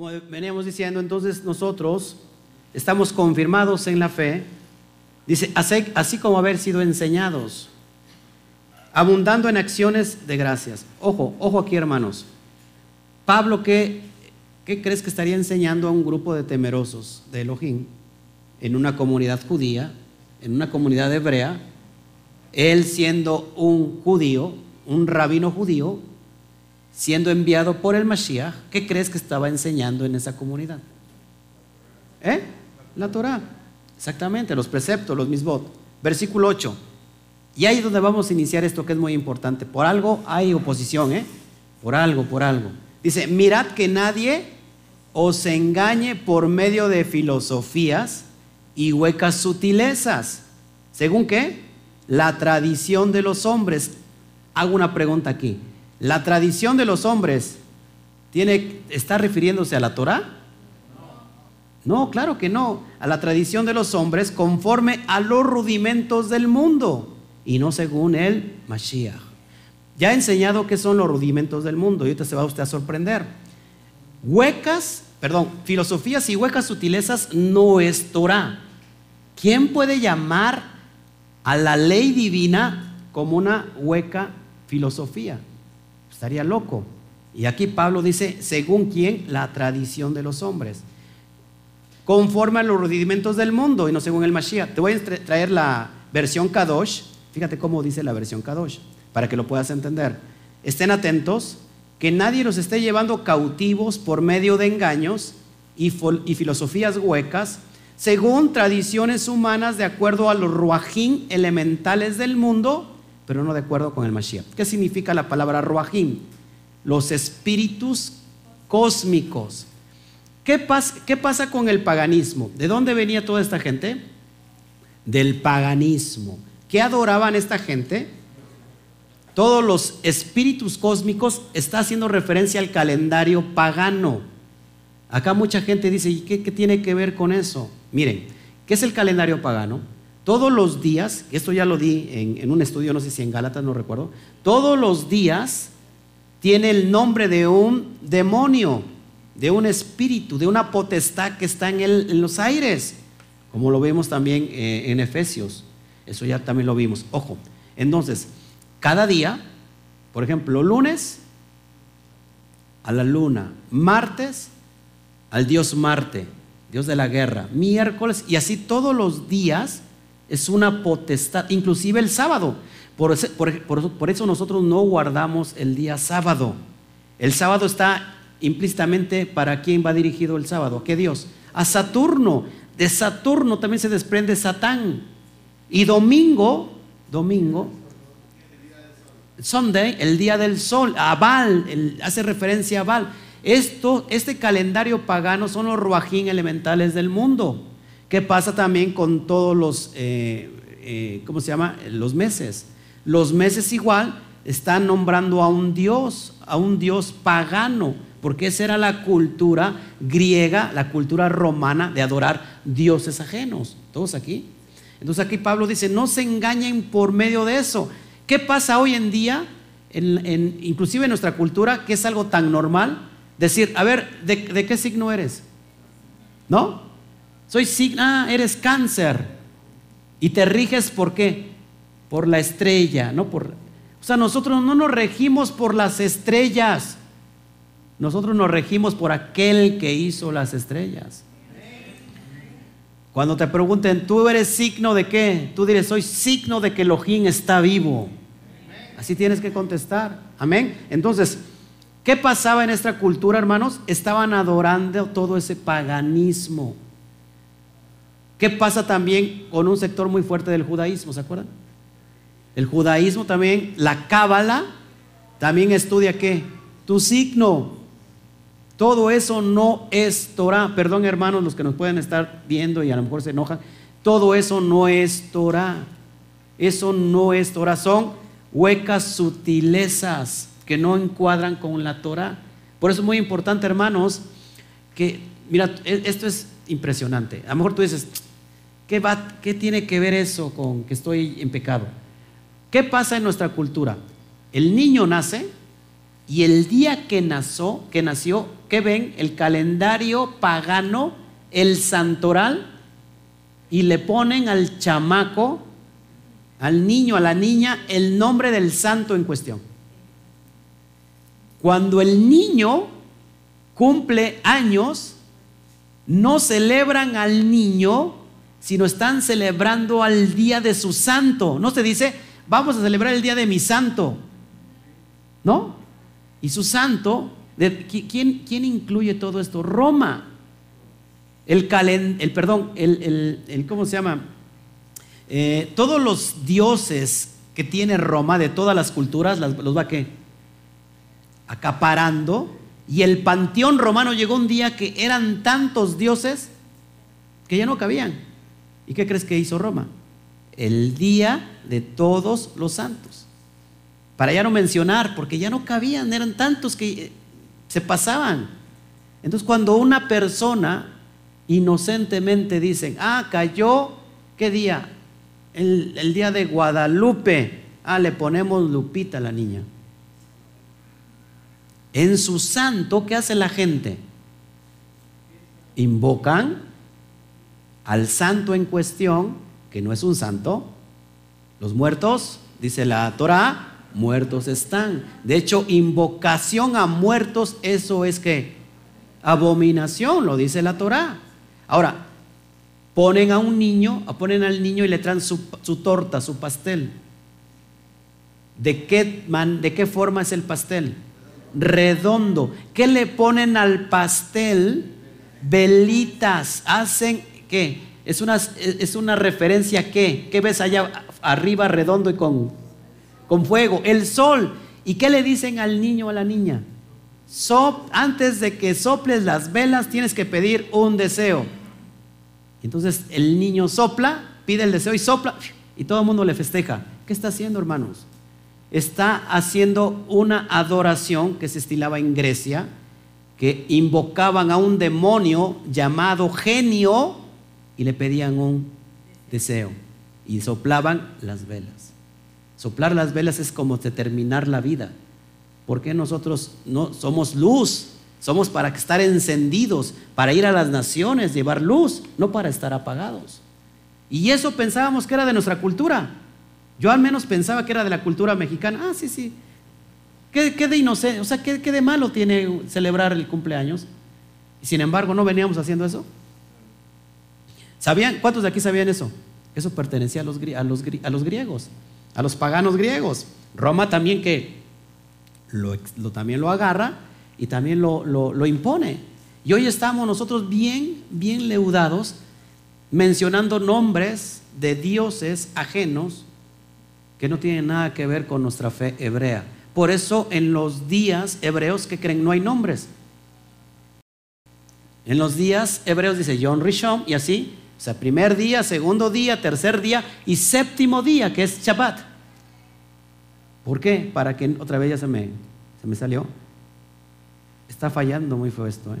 Como veníamos diciendo, entonces nosotros estamos confirmados en la fe, dice, así, como haber sido enseñados, abundando en acciones de gracias. Ojo, ojo aquí hermanos. Pablo, ¿qué, ¿qué crees que estaría enseñando a un grupo de temerosos de Elohim en una comunidad judía, en una comunidad hebrea? Él siendo un judío, un rabino judío, siendo enviado por el Mashiach, ¿qué crees que estaba enseñando en esa comunidad? ¿Eh? La Torah. Exactamente, los preceptos, los misbot. Versículo 8. Y ahí es donde vamos a iniciar esto que es muy importante. Por algo hay oposición, ¿eh? Por algo, por algo. Dice, mirad que nadie os engañe por medio de filosofías y huecas sutilezas. ¿Según qué? La tradición de los hombres. Hago una pregunta aquí. ¿La tradición de los hombres tiene, está refiriéndose a la Torah? No, claro que no. A la tradición de los hombres conforme a los rudimentos del mundo y no según el Mashiach. Ya he enseñado qué son los rudimentos del mundo y ahorita se va usted a sorprender. Huecas, perdón, filosofías y huecas sutilezas no es Torah. ¿Quién puede llamar a la ley divina como una hueca filosofía? Estaría loco. Y aquí Pablo dice, según quién, la tradición de los hombres. Conforme a los rudimentos del mundo y no según el Mashiach. Te voy a traer la versión Kadosh. Fíjate cómo dice la versión Kadosh, para que lo puedas entender. Estén atentos, que nadie los esté llevando cautivos por medio de engaños y, filosofías huecas, según tradiciones humanas de acuerdo a los ruajín elementales del mundo, pero no de acuerdo con el Mashiach. ¿Qué significa la palabra ruajín? Los espíritus cósmicos. ¿Qué pasa, ¿Qué pasa con el paganismo? ¿De dónde venía toda esta gente? Del paganismo. ¿Qué adoraban esta gente? Todos los espíritus cósmicos está haciendo referencia al calendario pagano. Acá mucha gente dice, ¿y qué, tiene que ver con eso? Miren, ¿qué es el calendario pagano? Todos los días, esto ya lo di en, un estudio, no sé si en Gálatas, no recuerdo, todos los días tiene el nombre de un demonio, de un espíritu, de una potestad que está en, en los aires, como lo vemos también eh, en Efesios. Eso ya también lo vimos. Ojo, entonces, cada día, por ejemplo, lunes a la luna, martes al dios Marte, dios de la guerra, miércoles, y así todos los días es una potestad, inclusive el sábado. Por, por, eso nosotros no guardamos el día sábado. El sábado está implícitamente para quién va dirigido el sábado, ¿a qué Dios? A Saturno. De Saturno también se desprende Satán. Y domingo, domingo, Sunday, el día del sol, a Baal, hace referencia a Baal. Esto, este calendario pagano son los ruajín elementales del mundo. ¿Qué pasa también con todos los, eh, eh, ¿cómo se llama? Los meses. Los meses igual están nombrando a un dios, a un dios pagano, porque esa era la cultura griega, la cultura romana de adorar dioses ajenos. ¿Todos aquí? Entonces aquí Pablo dice, no se engañen por medio de eso. ¿Qué pasa hoy en día, inclusive en nuestra cultura, que es algo tan normal? Decir, a ver, ¿de, qué signo eres? ¿No? Soy signo, ah, eres cáncer. Y te riges por qué? Por la estrella, no por... O sea, nosotros no nos regimos por las estrellas. Nosotros nos regimos por aquel que hizo las estrellas. Cuando te pregunten, ¿tú eres signo de qué? Tú dirás, soy signo de que Elohim está vivo. Así tienes que contestar. Amén. Entonces, ¿qué pasaba en esta cultura, hermanos? Estaban adorando todo ese paganismo. ¿Qué pasa también con un sector muy fuerte del judaísmo? ¿Se acuerdan? El judaísmo también, la cábala, también estudia qué? Tu signo. Todo eso no es Torah. Perdón, hermanos, los que nos pueden estar viendo y a lo mejor se enojan. Todo eso no es Torah. Eso no es Torah. Son huecas sutilezas que no encuadran con la Torah. Por eso es muy importante, hermanos, que, mira, e, esto es impresionante. A lo mejor tú dices, ¿qué, va, ¿qué tiene que ver eso con que estoy en pecado? ¿Qué pasa en nuestra cultura? El niño nace Y el día que nació, que nació, ¿qué ven? El calendario pagano, el santoral, y le ponen al chamaco, al niño, a la niña, el nombre del santo en cuestión. Cuando el niño cumple años, no celebran al niño, sino están celebrando al día de su santo. No se dice, vamos a celebrar el día de mi santo. ¿No? Y su santo, ¿quién, incluye todo esto? Roma. El, el perdón, el, el, ¿cómo se llama? Eh, todos los dioses que tiene Roma de todas las culturas, los va qué? Acaparando. Y el panteón romano llegó un día que eran tantos dioses que ya no cabían. ¿Y qué crees que hizo Roma? El día de todos los santos. Para ya no mencionar, porque ya no cabían, eran tantos que eh, se pasaban. Entonces cuando una persona inocentemente dicen, ah, cayó, ¿qué día? El, el día de Guadalupe. Ah, le ponemos Lupita a la niña. En su santo, ¿qué hace la gente? Invocan al santo en cuestión, que no es un santo. Los muertos, dice la Torah, muertos están. De hecho, invocación a muertos, eso es que abominación, lo dice la Torah. Ahora, ponen a un niño, ponen al niño y le traen su, torta, su pastel. ¿De qué, ¿De qué forma es el pastel? Redondo. ¿Qué le ponen al pastel? Velitas. Hacen, ¿qué? Es una, es una referencia qué? ¿Qué ves allá arriba redondo y con con fuego, el sol. ¿Y qué le dicen al niño o a la niña? antes de que soples las velas tienes que pedir un deseo. Entonces el niño sopla, pide el deseo y sopla y todo el mundo le festeja. ¿Qué está haciendo, hermanos? Está haciendo una adoración que se estilaba en Grecia, que invocaban a un demonio llamado genio y le pedían un deseo y soplaban las velas. Soplar las velas es como determinar la vida. Porque nosotros no somos luz? Somos para estar encendidos, para ir a las naciones, llevar luz, no para estar apagados. Y eso pensábamos que era de nuestra cultura. Yo al menos pensaba que era de la cultura mexicana. Ah, sí, sí. ¿Qué, de inocente? O sea, ¿qué, ¿qué, de malo tiene celebrar el cumpleaños? Y sin embargo, ¿no veníamos haciendo eso? ¿Sabían? ¿Cuántos de aquí sabían eso? Eso pertenecía a los, griegos a los paganos griegos. Roma también que lo, también lo agarra y también lo, lo, impone. Y hoy estamos nosotros bien, bien leudados mencionando nombres de dioses ajenos que no tienen nada que ver con nuestra fe hebrea. Por eso en los días hebreos que creen no hay nombres. En los días hebreos dice John Rishon y así o sea, primer día, segundo día, tercer día y séptimo día, que es Shabbat. ¿Por qué? Para que otra vez ya se me, se me salió. Está fallando muy feo esto, ¿eh?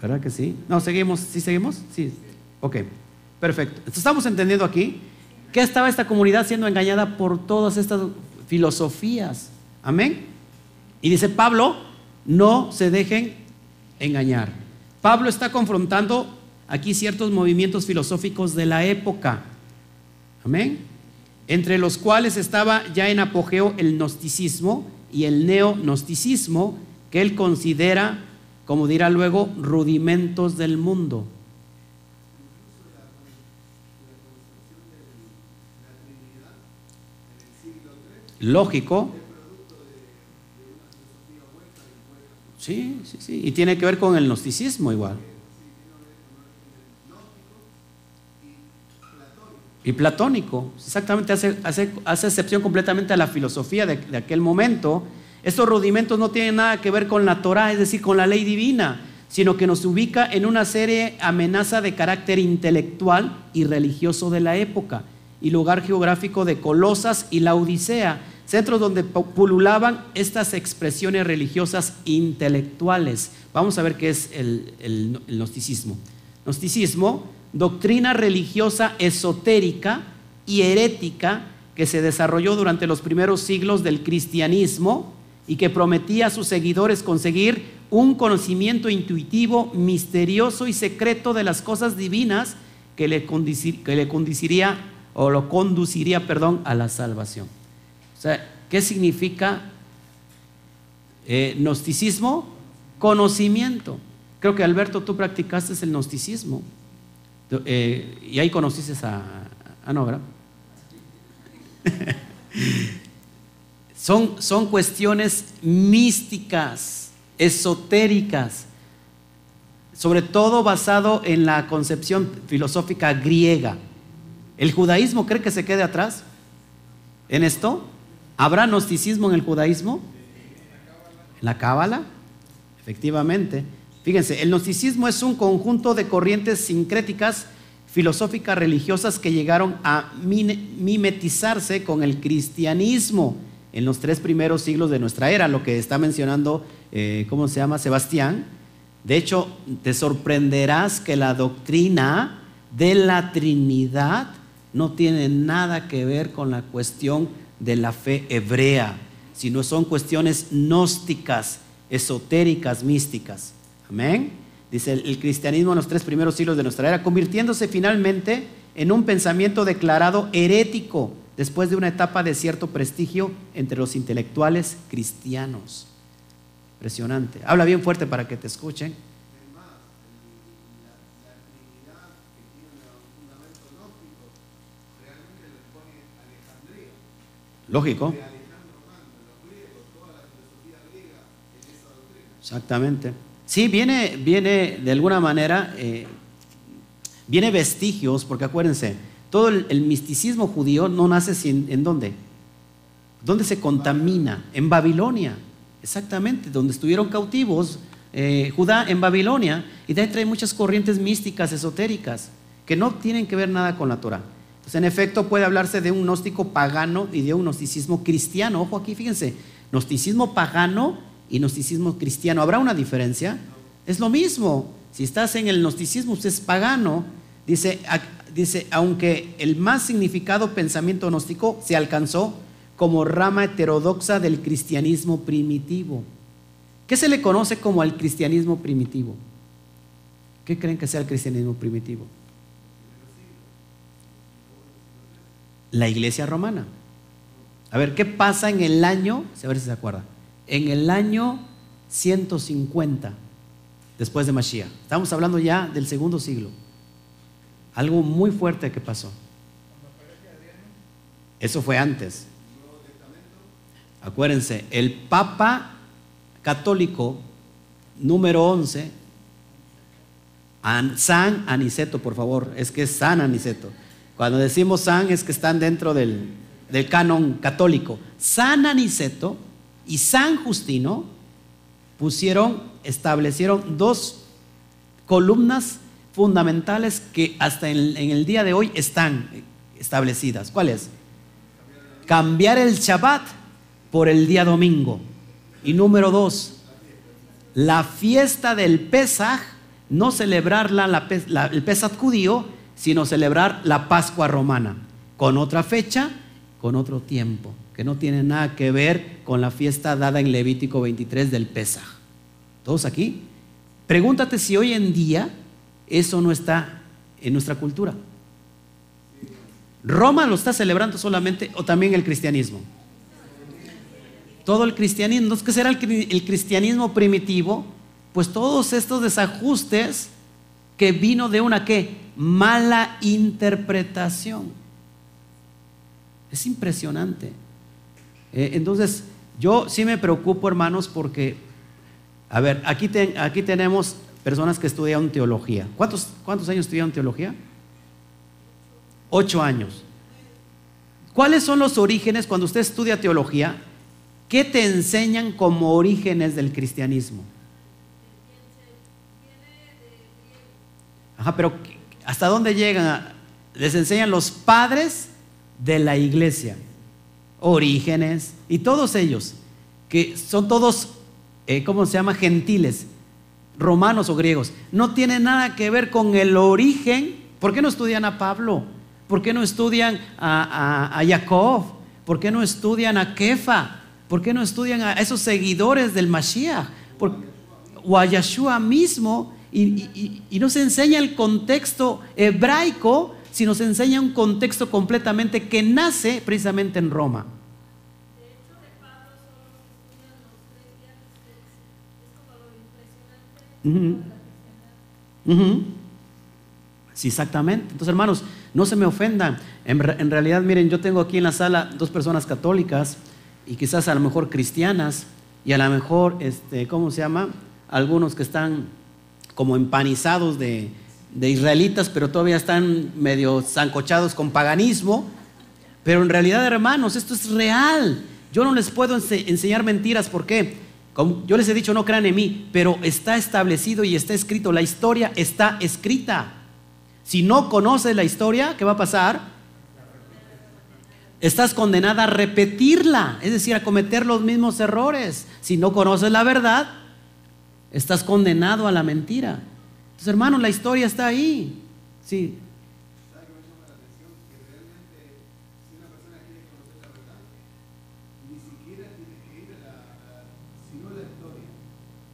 ¿Verdad que sí? No, seguimos, ¿sí seguimos? Sí. Ok, perfecto. estamos entendiendo aquí que estaba esta comunidad siendo engañada por todas estas filosofías. Amén. Y dice Pablo, no se dejen engañar. Pablo está confrontando aquí ciertos movimientos filosóficos de la época. Amén. Entre los cuales estaba ya en apogeo el gnosticismo y el neognosticismo, que él considera, como dirá luego, rudimentos del mundo. Lógico, Sí, sí, sí. Y tiene que ver con el gnosticismo igual. Y platónico. Exactamente, hace, hace, hace excepción completamente a la filosofía de, de, aquel momento. Estos rudimentos no tienen nada que ver con la Torah, es decir, con la ley divina, sino que nos ubica en una serie amenaza de carácter intelectual y religioso de la época y lugar geográfico de Colosas y la Odisea centros donde pululaban estas expresiones religiosas intelectuales. Vamos a ver qué es el, gnosticismo. Gnosticismo, doctrina religiosa esotérica y herética que se desarrolló durante los primeros siglos del cristianismo y que prometía a sus seguidores conseguir un conocimiento intuitivo, misterioso y secreto de las cosas divinas que le, conduciría o lo conduciría, perdón, a la salvación. O sea, ¿qué significa eh, gnosticismo? Conocimiento. Creo que Alberto, tú practicaste el gnosticismo. Eh, y ahí conociste a, a no, son, son cuestiones místicas, esotéricas, sobre todo basado en la concepción filosófica griega. ¿El judaísmo cree que se quede atrás en esto? ¿Habrá gnosticismo en el judaísmo? ¿En la cábala? Efectivamente. Fíjense, el gnosticismo es un conjunto de corrientes sincréticas filosóficas religiosas que llegaron a mimetizarse con el cristianismo en los tres primeros siglos de nuestra era, lo que está mencionando, eh, ¿cómo se llama? Sebastián. De hecho, te sorprenderás que la doctrina de la Trinidad no tiene nada que ver con la cuestión de la fe hebrea, sino son cuestiones gnósticas, esotéricas, místicas. Amén. Dice el, cristianismo en los tres primeros siglos de nuestra era, convirtiéndose finalmente en un pensamiento declarado herético después de una etapa de cierto prestigio entre los intelectuales cristianos. Impresionante. Habla bien fuerte para que te escuchen. Lógico. Exactamente. Sí, viene, viene de alguna manera, eh, viene vestigios, porque acuérdense, todo el, misticismo judío no nace sin, en dónde? ¿Dónde se contamina? En Babilonia, exactamente, donde estuvieron cautivos eh, Judá en Babilonia, y de ahí trae muchas corrientes místicas, esotéricas, que no tienen que ver nada con la Torah. En efecto, puede hablarse de un gnóstico pagano y de un gnosticismo cristiano. Ojo aquí, fíjense, gnosticismo pagano y gnosticismo cristiano. ¿Habrá una diferencia? Es lo mismo. Si estás en el gnosticismo, usted es pagano. Dice, dice, aunque el más significado pensamiento gnóstico se alcanzó como rama heterodoxa del cristianismo primitivo. ¿Qué se le conoce como el cristianismo primitivo? ¿Qué creen que sea el cristianismo primitivo? La iglesia romana. A ver, ¿qué pasa en el año? A ver si se acuerda en el año 150 después de Mashiach. Estamos hablando ya del segundo siglo. Algo muy fuerte que pasó. Eso fue antes. Acuérdense, el Papa católico número 11, San Aniceto, por favor, es que es San Aniceto. Cuando decimos San es que están dentro del, del canon católico. San Aniceto y San Justino pusieron, establecieron dos columnas fundamentales que hasta en, el día de hoy están establecidas. ¿Cuáles? Cambiar el Shabbat por el día domingo. Y número dos, la fiesta del Pesaj, no celebrarla el Pesaj judío, sino celebrar la Pascua romana, con otra fecha, con otro tiempo que no tiene nada que ver con la fiesta dada en Levítico 23 del Pesaj. ¿Todos aquí? Pregúntate si hoy en día eso no está en nuestra cultura. ¿Roma lo está celebrando solamente o también el cristianismo? Todo el cristianismo. ¿Qué será el cristianismo primitivo? Pues todos estos desajustes que vino de una qué? Mala interpretación. Es impresionante. Eh, entonces, yo sí me preocupo, hermanos, porque, a ver, aquí, aquí tenemos personas que estudian teología. ¿Cuántos, ¿Cuántos años estudian teología? Ocho años. ¿Cuáles son los orígenes cuando usted estudia teología? ¿Qué te enseñan como orígenes del cristianismo? Ajá, pero ¿hasta dónde llegan? Les enseñan los padres de la iglesia. Orígenes y todos ellos, que son todos, eh, ¿cómo se llama? Gentiles, romanos o griegos. No tiene nada que ver con el origen. ¿Por qué no estudian a Pablo? ¿Por qué no estudian a, Jacob? ¿Por qué no estudian a Kefa? ¿Por qué no estudian a esos seguidores del Mashiach? o a Yeshua mismo y, y, nos enseña el contexto hebraico, si nos enseña un contexto completamente que nace precisamente en Roma. Sí, exactamente. Entonces, hermanos, no se me ofendan. En, en, realidad, miren, yo tengo aquí en la sala dos personas católicas y quizás a lo mejor cristianas y a lo mejor, este, ¿cómo se llama? Algunos que están como empanizados de, de israelitas, pero todavía están medio zancochados con paganismo. Pero en realidad, hermanos, esto es real. Yo no les puedo enseñar mentiras. ¿Por qué? Como yo les he dicho, no crean en mí, pero está establecido y está escrito. La historia está escrita. Si no conoces la historia, ¿qué va a pasar? Estás condenada a repetirla, es decir, a cometer los mismos errores. Si no conoces la verdad, estás condenado a la mentira. Entonces, hermanos, la historia está ahí. Sí,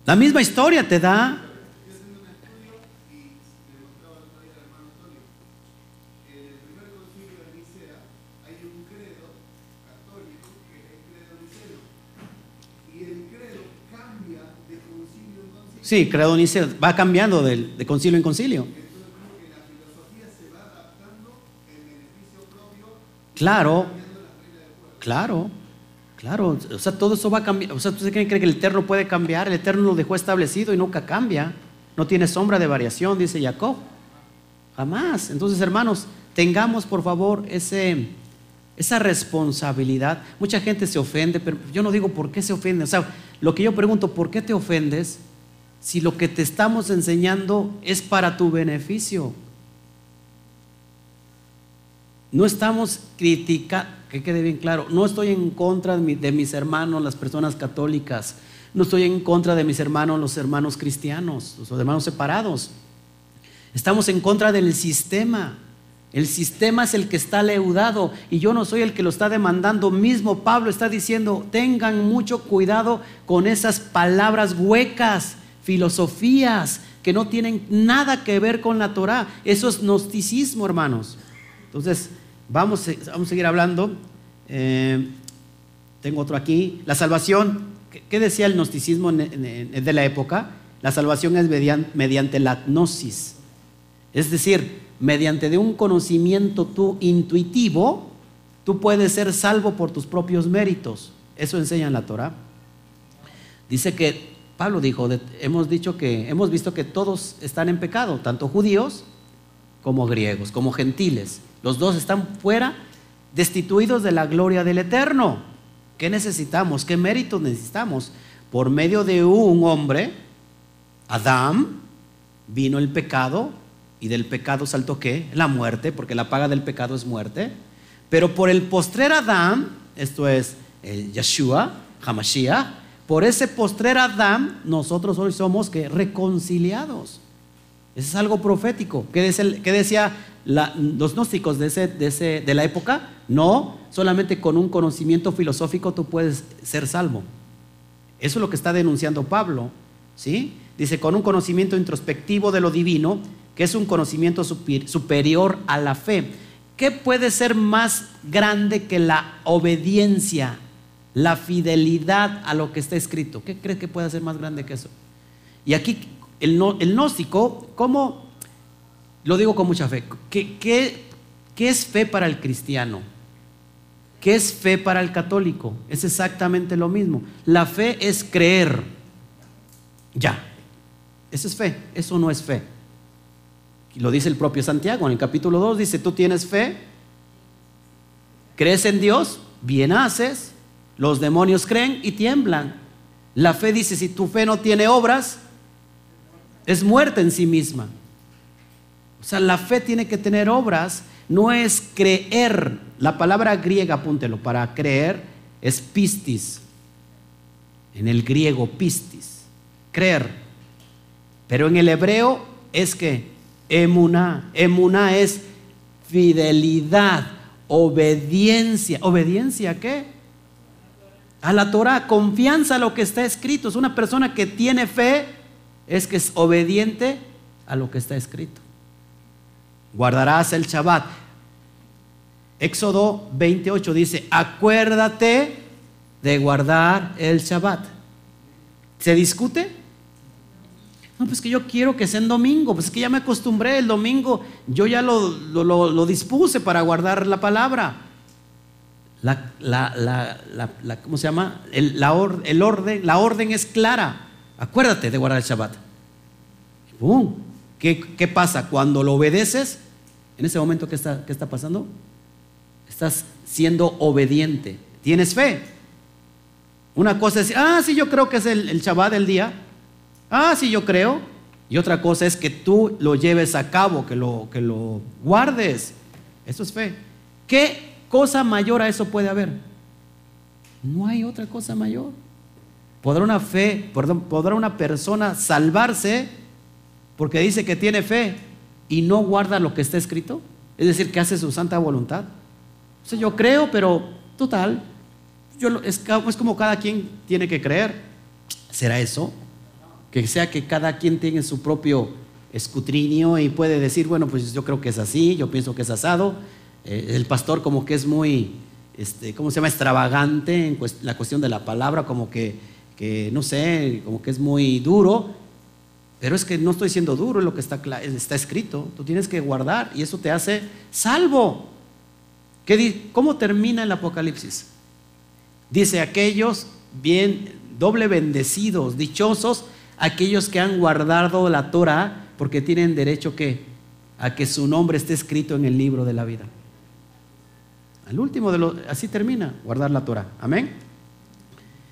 La misma historia te da. Sí, credo niceo va cambiando de, concilio en concilio. Claro, claro. Claro, o sea, todo eso va a cambiar. O sea, ¿usted cree que el Eterno puede cambiar? El Eterno lo dejó establecido y nunca cambia. No tiene sombra de variación, dice Jacob. Jamás. Entonces, hermanos, tengamos por favor esa responsabilidad. Mucha gente se ofende, pero yo no digo por qué se ofende. O sea, lo que yo pregunto, ¿por qué te ofendes si lo que te estamos enseñando es para tu beneficio? No estamos criticando, que quede bien claro, no estoy en contra de, mis hermanos, las personas católicas, no estoy en contra de mis hermanos, los hermanos cristianos, los hermanos separados. Estamos en contra del sistema. El sistema es el que está leudado y yo no soy el que lo está demandando. Mismo Pablo está diciendo, tengan mucho cuidado con esas palabras huecas, filosofías que no tienen nada que ver con la Torah. Eso es gnosticismo, hermanos. Entonces, vamos, vamos a seguir hablando. Eh, tengo otro aquí. La salvación, ¿qué, decía el gnosticismo de la época? La salvación es mediante la gnosis. Es decir, mediante de un conocimiento tú intuitivo, tú puedes ser salvo por tus propios méritos. Eso enseña en la Torah. Dice que Pablo dijo, hemos dicho que hemos visto que todos están en pecado, tanto judíos como griegos, como gentiles. Los dos están fuera, destituidos de la gloria del Eterno. ¿Qué necesitamos? ¿Qué méritos necesitamos? Por medio de un hombre, Adán, vino el pecado y del pecado saltó qué? La muerte, porque la paga del pecado es muerte. Pero por el postrer Adán, esto es el Yeshua, Hamashiach, por ese postrer Adán, nosotros hoy somos que reconciliados. Eso es algo profético. ¿Qué decía los gnósticos de, ese, de, de la época, no, solamente con un conocimiento filosófico tú puedes ser salvo. Eso es lo que está denunciando Pablo. ¿sí? Dice, con un conocimiento introspectivo de lo divino, que es un conocimiento superior a la fe. ¿Qué puede ser más grande que la obediencia, la fidelidad a lo que está escrito? ¿Qué crees que puede ser más grande que eso? Y aquí el, el gnóstico, ¿cómo lo digo con mucha fe. ¿Qué, qué, es fe para el cristiano? ¿Qué es fe para el católico? Es exactamente lo mismo. La fe es creer. Ya. Eso es fe. Eso no es fe. Y lo dice el propio Santiago en el capítulo 2. Dice, tú tienes fe, crees en Dios, bien haces, los demonios creen y tiemblan. La fe dice, si tu fe no tiene obras, es muerte en sí misma. O sea, la fe tiene que tener obras, no es creer. La palabra griega, apúntelo, para creer es pistis. En el griego, pistis. Creer. Pero en el hebreo es que emuná. Emuná es fidelidad, obediencia. ¿Obediencia a qué? A la Torah, confianza a lo que está escrito. Es una persona que tiene fe, es que es obediente a lo que está escrito. Guardarás el Shabbat. Éxodo 28 dice, acuérdate de guardar el Shabbat. ¿Se discute? No, pues que yo quiero que sea en domingo, pues que ya me acostumbré el domingo, yo ya lo, dispuse para guardar la palabra. La, la, ¿Cómo se llama? El, el, orden, la orden es clara. Acuérdate de guardar el Shabbat. ¿Qué, ¿Qué, pasa? Cuando lo obedeces, en ese momento, ¿qué está, qué está pasando? Estás siendo obediente. Tienes fe. Una cosa es, ah, sí, yo creo que es el, el Shabbat del día. Ah, sí, yo creo. Y otra cosa es que tú lo lleves a cabo, que lo, que lo guardes. Eso es fe. ¿Qué cosa mayor a eso puede haber? No hay otra cosa mayor. ¿Podrá una fe, perdón, podrá una persona salvarse porque dice que tiene fe y no guarda lo que está escrito? Es decir, que hace su santa voluntad. O sea, yo creo, pero total, yo, es, es como cada quien tiene que creer. ¿Será eso? que sea que cada quien tenga su propio escutrinio y puede decir, bueno, pues yo creo que es así, yo pienso que es asado. Eh, el pastor como que es muy, este, ¿cómo se llama? Extravagante en la cuestión de la palabra, como que, que, no sé, como que es muy duro. Pero es que no estoy siendo duro, es lo que está, está escrito. Tú tienes que guardar y eso te hace salvo. ¿Cómo termina el Apocalipsis? Dice aquellos bien doble bendecidos, dichosos, aquellos que han guardado la Torah porque tienen derecho a que su nombre esté escrito en el libro de la vida. Al último de lo, así termina, guardar la Torah. Amén.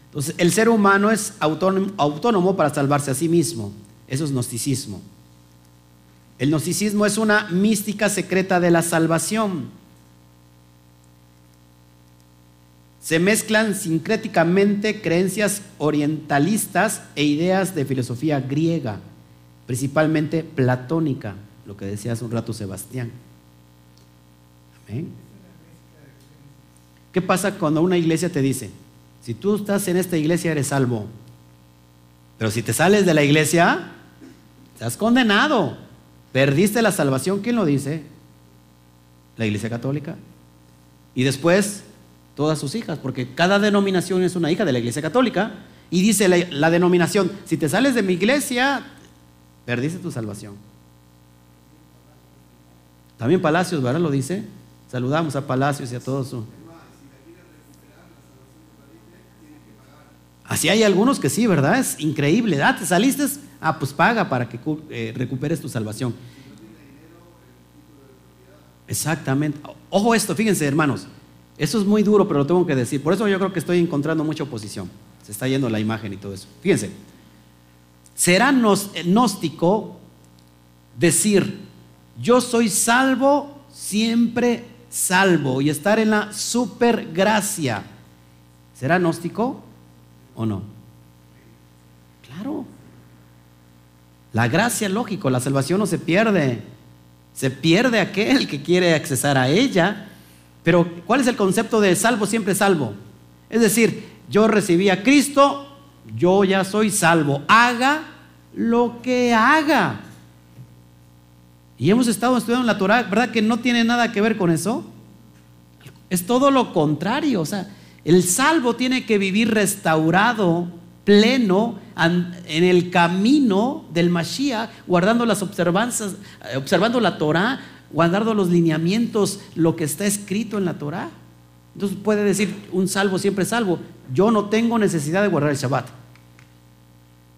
Entonces, el ser humano es autónomo, autónomo para salvarse a sí mismo. Eso es gnosticismo. El gnosticismo es una mística secreta de la salvación se mezclan sincréticamente creencias orientalistas e ideas de filosofía griega, principalmente platónica, lo que decía hace un rato Sebastián. Amén. ¿Qué pasa cuando una iglesia te dice, si tú estás en esta iglesia eres salvo, pero si te sales de la iglesia, estás condenado, perdiste la salvación? ¿Quién lo dice? La iglesia católica. Y después todas sus hijas, porque cada denominación es una hija de la Iglesia Católica. Y dice la, denominación, si te sales de mi iglesia, perdiste tu salvación. También Palacios, ¿verdad? Lo dice. Saludamos a Palacios y a todos. Así hay algunos que sí, ¿verdad? Es increíble. Ah, te saliste, ah, pues paga para que eh, recuperes tu salvación. Exactamente. Ojo esto, fíjense, hermanos. Eso es muy duro, pero lo tengo que decir. Por eso yo creo que estoy encontrando mucha oposición. Se está yendo la imagen y todo eso. Fíjense, será gnóstico decir, yo soy salvo, siempre salvo, y estar en la supergracia. ¿Será gnóstico o no? Claro. La gracia, lógico, la salvación no se pierde. Se pierde aquel que quiere accesar a ella pero ¿cuál es el concepto de salvo siempre salvo? Es decir, yo recibí a Cristo, yo ya soy salvo. Haga lo que haga. Y hemos estado estudiando la Torah, ¿verdad que no tiene nada que ver con eso? Es todo lo contrario. O sea, el salvo tiene que vivir restaurado, pleno, en el camino del Mashiach, guardando las observanzas, eh, observando la Torah, guardando los lineamientos, lo que está escrito en la Torah. Entonces puede decir un salvo siempre salvo. Yo no tengo necesidad de guardar el Shabbat.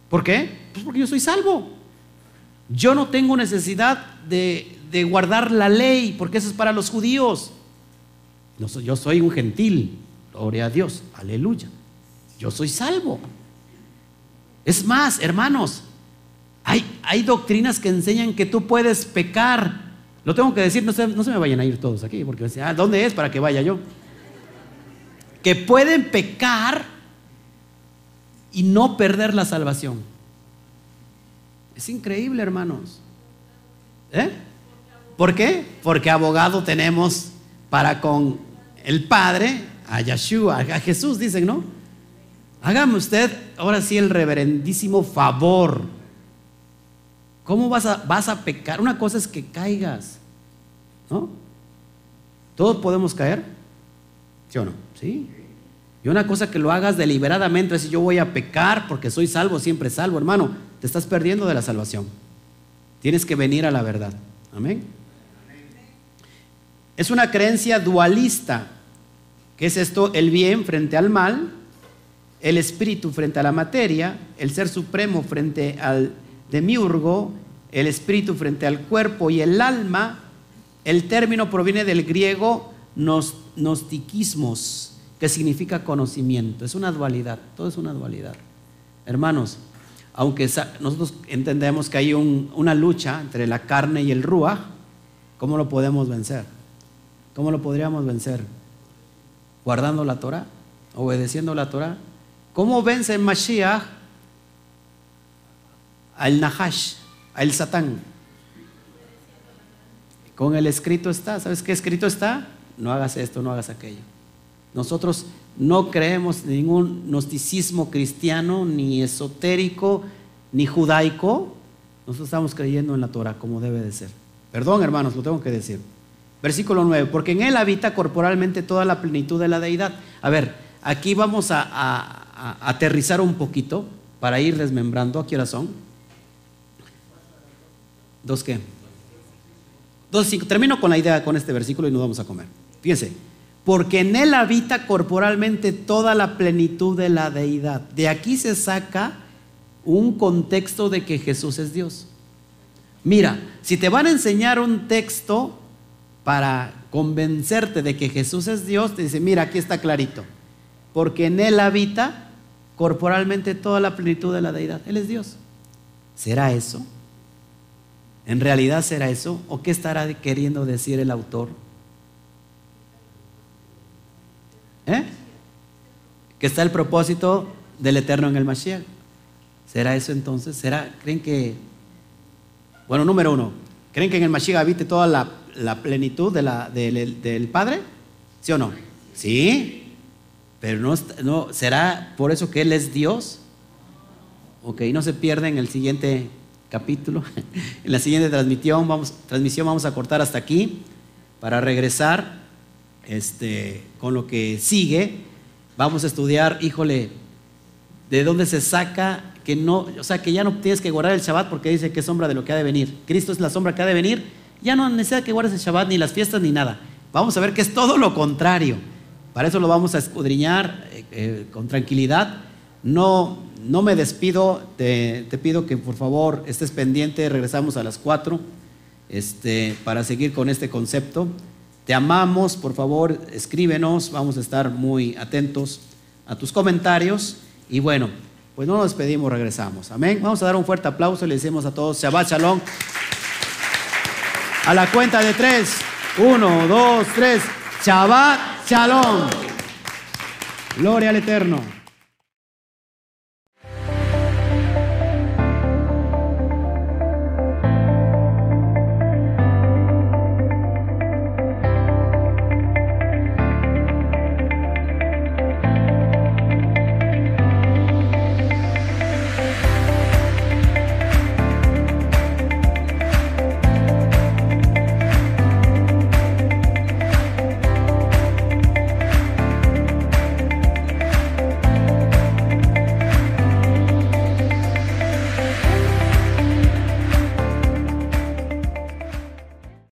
¿Por qué? Pues porque yo soy salvo. Yo no tengo necesidad de, de guardar la ley, porque eso es para los judíos. yo soy un gentil, gloria a Dios, aleluya. Yo soy salvo. Es más, hermanos, hay, hay doctrinas que enseñan que tú puedes pecar lo tengo que decir, no se, no se me vayan a ir todos aquí, porque ah, ¿dónde es para que vaya yo? Que pueden pecar y no perder la salvación. Es increíble, hermanos. ¿Eh? ¿Por qué? Porque abogado tenemos para con el Padre, a Yeshua, a Jesús, dicen, ¿no? Hágame usted ahora sí el reverendísimo favor. ¿Cómo vas a, vas a pecar? Una cosa es que caigas, ¿no? Todos podemos caer, ¿sí o no? Sí. Y una cosa que lo hagas deliberadamente, es yo voy a pecar porque soy salvo, siempre salvo, hermano, te estás perdiendo de la salvación. Tienes que venir a la verdad. Amén. Es una creencia dualista. ¿Qué es esto? El bien frente al mal, el espíritu frente a la materia, el ser supremo frente al demiurgo, el espíritu frente al cuerpo y el alma. El término proviene del griego gnostiquismos, que significa conocimiento. Es una dualidad, todo es una dualidad. Hermanos, aunque nosotros entendemos que hay una lucha entre la carne y el ruach, ¿cómo lo podemos vencer? ¿Cómo lo podríamos vencer? Guardando la Torah, obedeciendo la Torah. ¿Cómo vence Mashiach al Nahash, al Satán? Con el escrito está. ¿Sabes qué escrito está? No hagas esto, no hagas aquello. Nosotros no creemos ningún gnosticismo cristiano, ni esotérico, ni judaico. Nosotros estamos creyendo en la Torah como debe de ser. Perdón, hermanos, lo tengo que decir. Versículo 9, porque en él habita corporalmente toda la plenitud de la deidad. A ver, aquí vamos a, aterrizar un poquito para ir desmembrando. ¿A qué hora son? ¿Dos qué? Dos cinco. Termino con la idea con este versículo y nos vamos a comer. Fíjense, porque en él habita corporalmente toda la plenitud de la deidad. De aquí se saca un contexto de que Jesús es Dios. Mira, si te van a enseñar un texto para convencerte de que Jesús es Dios, te dice, mira, aquí está clarito, porque en Él habita corporalmente toda la plenitud de la deidad. Él es Dios. ¿Será eso? ¿En realidad será eso? ¿O qué estará queriendo decir el autor? ¿Eh? Que está el propósito del Eterno en el Mashiach. ¿Será eso entonces? ¿Será? ¿Creen que... Bueno, número uno, ¿creen que en el Mashiach habite toda la la plenitud de la, del, Padre? ¿Sí o no? Sí, pero no, no, ¿será por eso que Él es Dios? Ok, no se pierda en el siguiente capítulo. en la siguiente transmisión vamos, transmisión vamos a cortar hasta aquí para regresar este, con lo que sigue. Vamos a estudiar, híjole, de dónde se saca que no, o sea, que ya no tienes que guardar el Shabbat porque dice que es sombra de lo que ha de venir. Cristo es la sombra que ha de venir ya no necesita que guardes el Shabbat, ni las fiestas, ni nada. Vamos a ver que es todo lo contrario. Para eso lo vamos a escudriñar eh, eh, con tranquilidad. No, no me despido, te, pido que por favor estés pendiente, regresamos a las 4 este, para seguir con este concepto. Te amamos, por favor, escríbenos, vamos a estar muy atentos a tus comentarios. Y bueno, pues no nos despedimos, regresamos. Amén. Vamos a dar un fuerte aplauso y le decimos a todos Shabbat Shalom. A la cuenta de tres. Uno, dos, tres. Shabbat Shalom. Gloria al Eterno.